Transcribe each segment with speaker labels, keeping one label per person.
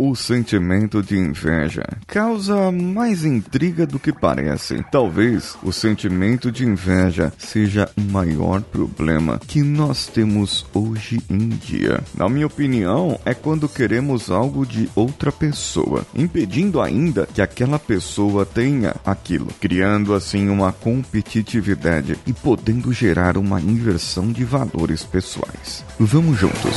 Speaker 1: O sentimento de inveja causa mais intriga do que parece. Talvez o sentimento de inveja seja o maior problema que nós temos hoje em dia. Na minha opinião, é quando queremos algo de outra pessoa, impedindo ainda que aquela pessoa tenha aquilo, criando assim uma competitividade e podendo gerar uma inversão de valores pessoais. Vamos juntos.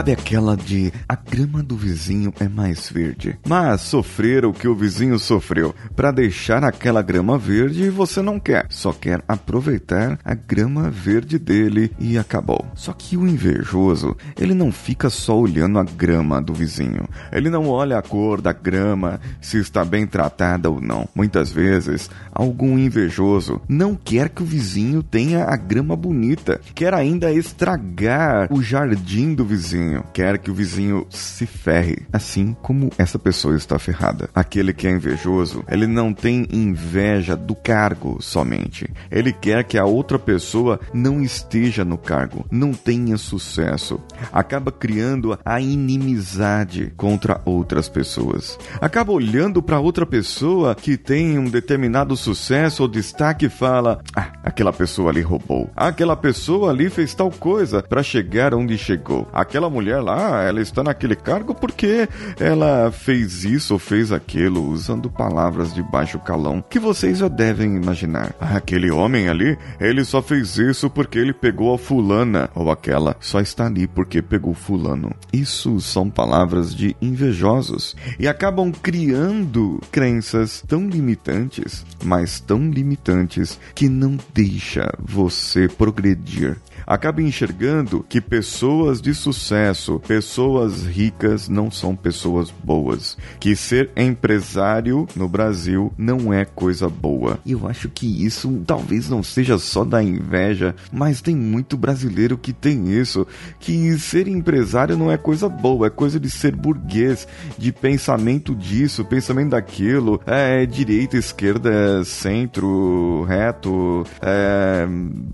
Speaker 1: Sabe aquela de a grama do vizinho é mais verde? Mas sofrer o que o vizinho sofreu para deixar aquela grama verde você não quer, só quer aproveitar a grama verde dele e acabou. Só que o invejoso, ele não fica só olhando a grama do vizinho. Ele não olha a cor da grama, se está bem tratada ou não. Muitas vezes, algum invejoso não quer que o vizinho tenha a grama bonita, quer ainda estragar o jardim do vizinho vizinho, quer que o vizinho se ferre, assim como essa pessoa está ferrada. Aquele que é invejoso, ele não tem inveja do cargo somente. Ele quer que a outra pessoa não esteja no cargo, não tenha sucesso. Acaba criando a inimizade contra outras pessoas. Acaba olhando para outra pessoa que tem um determinado sucesso ou destaque e fala: "Ah, aquela pessoa ali roubou. Aquela pessoa ali fez tal coisa para chegar onde chegou. Aquela mulher lá, ela está naquele cargo porque ela fez isso ou fez aquilo, usando palavras de baixo calão que vocês já devem imaginar. Aquele homem ali, ele só fez isso porque ele pegou a fulana, ou aquela só está ali porque pegou fulano. Isso são palavras de invejosos e acabam criando crenças tão limitantes, mas tão limitantes que não deixa você progredir acaba enxergando que pessoas de sucesso, pessoas ricas não são pessoas boas, que ser empresário no Brasil não é coisa boa. E eu acho que isso talvez não seja só da inveja, mas tem muito brasileiro que tem isso, que ser empresário não é coisa boa, é coisa de ser burguês, de pensamento disso, pensamento daquilo, é direita, esquerda, centro, reto, é,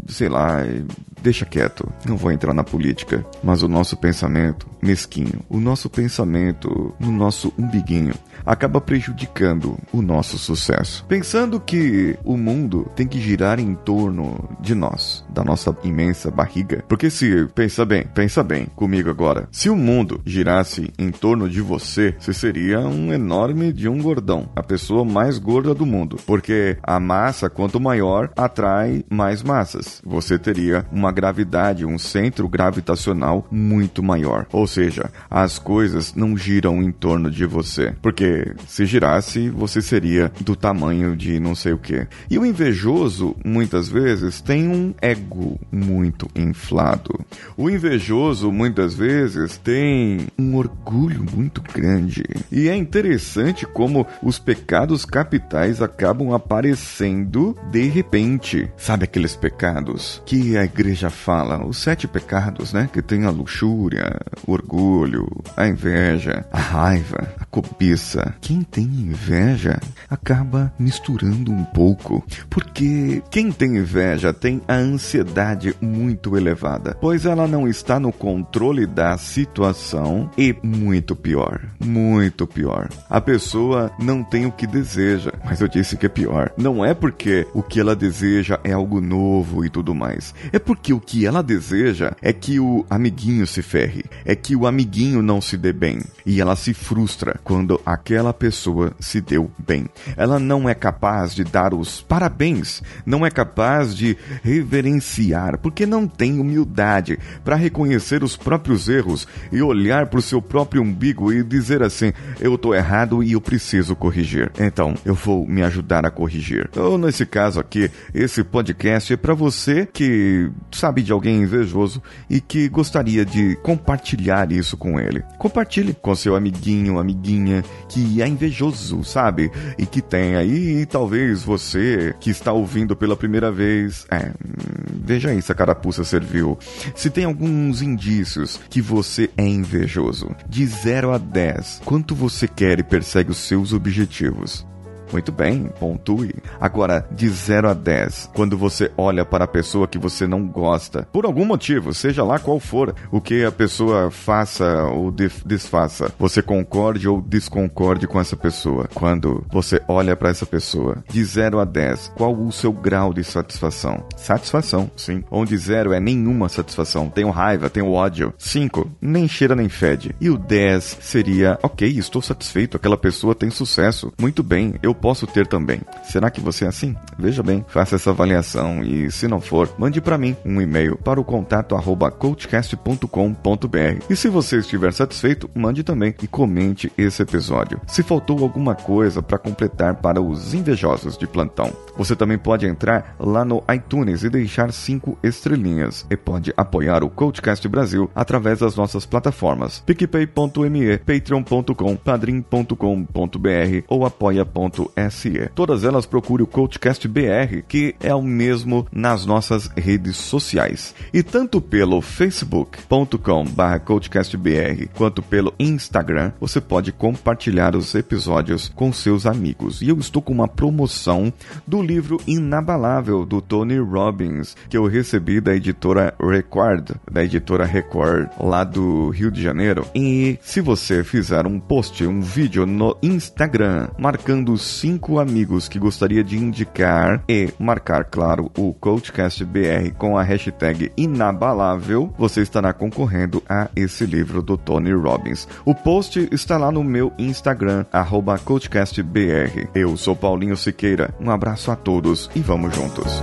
Speaker 1: sei lá, deixa quieto, não vou entrar na política, mas o nosso pensamento mesquinho, o nosso pensamento no nosso umbiguinho, acaba prejudicando o nosso sucesso. Pensando que o mundo tem que girar em torno de nós, da nossa imensa barriga. Porque se, pensa bem, pensa bem comigo agora, se o mundo girasse em torno de você, você seria um enorme de um gordão, a pessoa mais gorda do mundo. Porque a massa, quanto maior, atrai mais massas. Você teria uma gravidade, um centro gravitacional muito maior. Ou seja, as coisas não giram em torno de você. Porque se girasse, você seria do tamanho de não sei o que. E o invejoso, muitas vezes, tem um ego muito inflado. O invejoso, muitas vezes, tem um orgulho muito grande. E é interessante como os pecados capitais acabam aparecendo de repente. Sabe aqueles pecados que a igreja fala, os sete pecados, né? Que tem a luxúria, o orgulho, a inveja, a raiva, a cobiça, quem tem inveja acaba misturando um pouco, porque quem tem inveja tem a ansiedade muito elevada, pois ela não está no controle da situação e muito pior, muito pior. A pessoa não tem o que deseja, mas eu disse que é pior. Não é porque o que ela deseja é algo novo e tudo mais. É porque o que ela deseja é que o amiguinho se ferre, é que o amiguinho não se dê bem e ela se frustra quando aquela pessoa se deu bem. Ela não é capaz de dar os parabéns, não é capaz de reverenciar, porque não tem humildade para reconhecer os próprios erros e olhar para o seu próprio umbigo e dizer assim: eu estou errado e eu preciso corrigir. Então, eu vou me ajudar a corrigir. Ou nesse caso aqui, esse podcast é para você que sabe de alguém invejoso e que gostaria de compartilhar isso com ele. Compartilhe com seu amiguinho, amiguinho coleguinha que é invejoso, sabe? E que tem aí, talvez você que está ouvindo pela primeira vez, é, veja aí se a carapuça serviu. Se tem alguns indícios que você é invejoso, de 0 a 10, quanto você quer e persegue os seus objetivos? Muito bem, pontue. Agora, de 0 a 10, quando você olha para a pessoa que você não gosta, por algum motivo, seja lá qual for, o que a pessoa faça ou desfaça, você concorde ou desconcorde com essa pessoa. Quando você olha para essa pessoa, de 0 a 10, qual o seu grau de satisfação? Satisfação, sim. Onde 0 é nenhuma satisfação, tenho raiva, tenho ódio. 5, nem cheira nem fede. E o 10 seria, ok, estou satisfeito, aquela pessoa tem sucesso. Muito bem, eu posso ter também. Será que você é assim? Veja bem, faça essa avaliação e, se não for, mande para mim um e-mail para o contato arroba coachcast.com.br. E se você estiver satisfeito, mande também e comente esse episódio. Se faltou alguma coisa para completar para os invejosos de plantão, você também pode entrar lá no iTunes e deixar cinco estrelinhas e pode apoiar o Coachcast Brasil através das nossas plataformas picpay.me, patreon.com, padrim.com.br ou apoia.com Todas elas procure o Coachcast BR, que é o mesmo nas nossas redes sociais. E tanto pelo facebook.com.br coachcastbr quanto pelo Instagram, você pode compartilhar os episódios com seus amigos. E eu estou com uma promoção do livro Inabalável do Tony Robbins, que eu recebi da editora Record, da editora Record, lá do Rio de Janeiro. E se você fizer um post, um vídeo no Instagram, marcando cinco amigos que gostaria de indicar e marcar, claro, o CoachCast BR com a hashtag inabalável, você estará concorrendo a esse livro do Tony Robbins. O post está lá no meu Instagram, CoachCastBR. Eu sou Paulinho Siqueira, um abraço a todos e vamos juntos.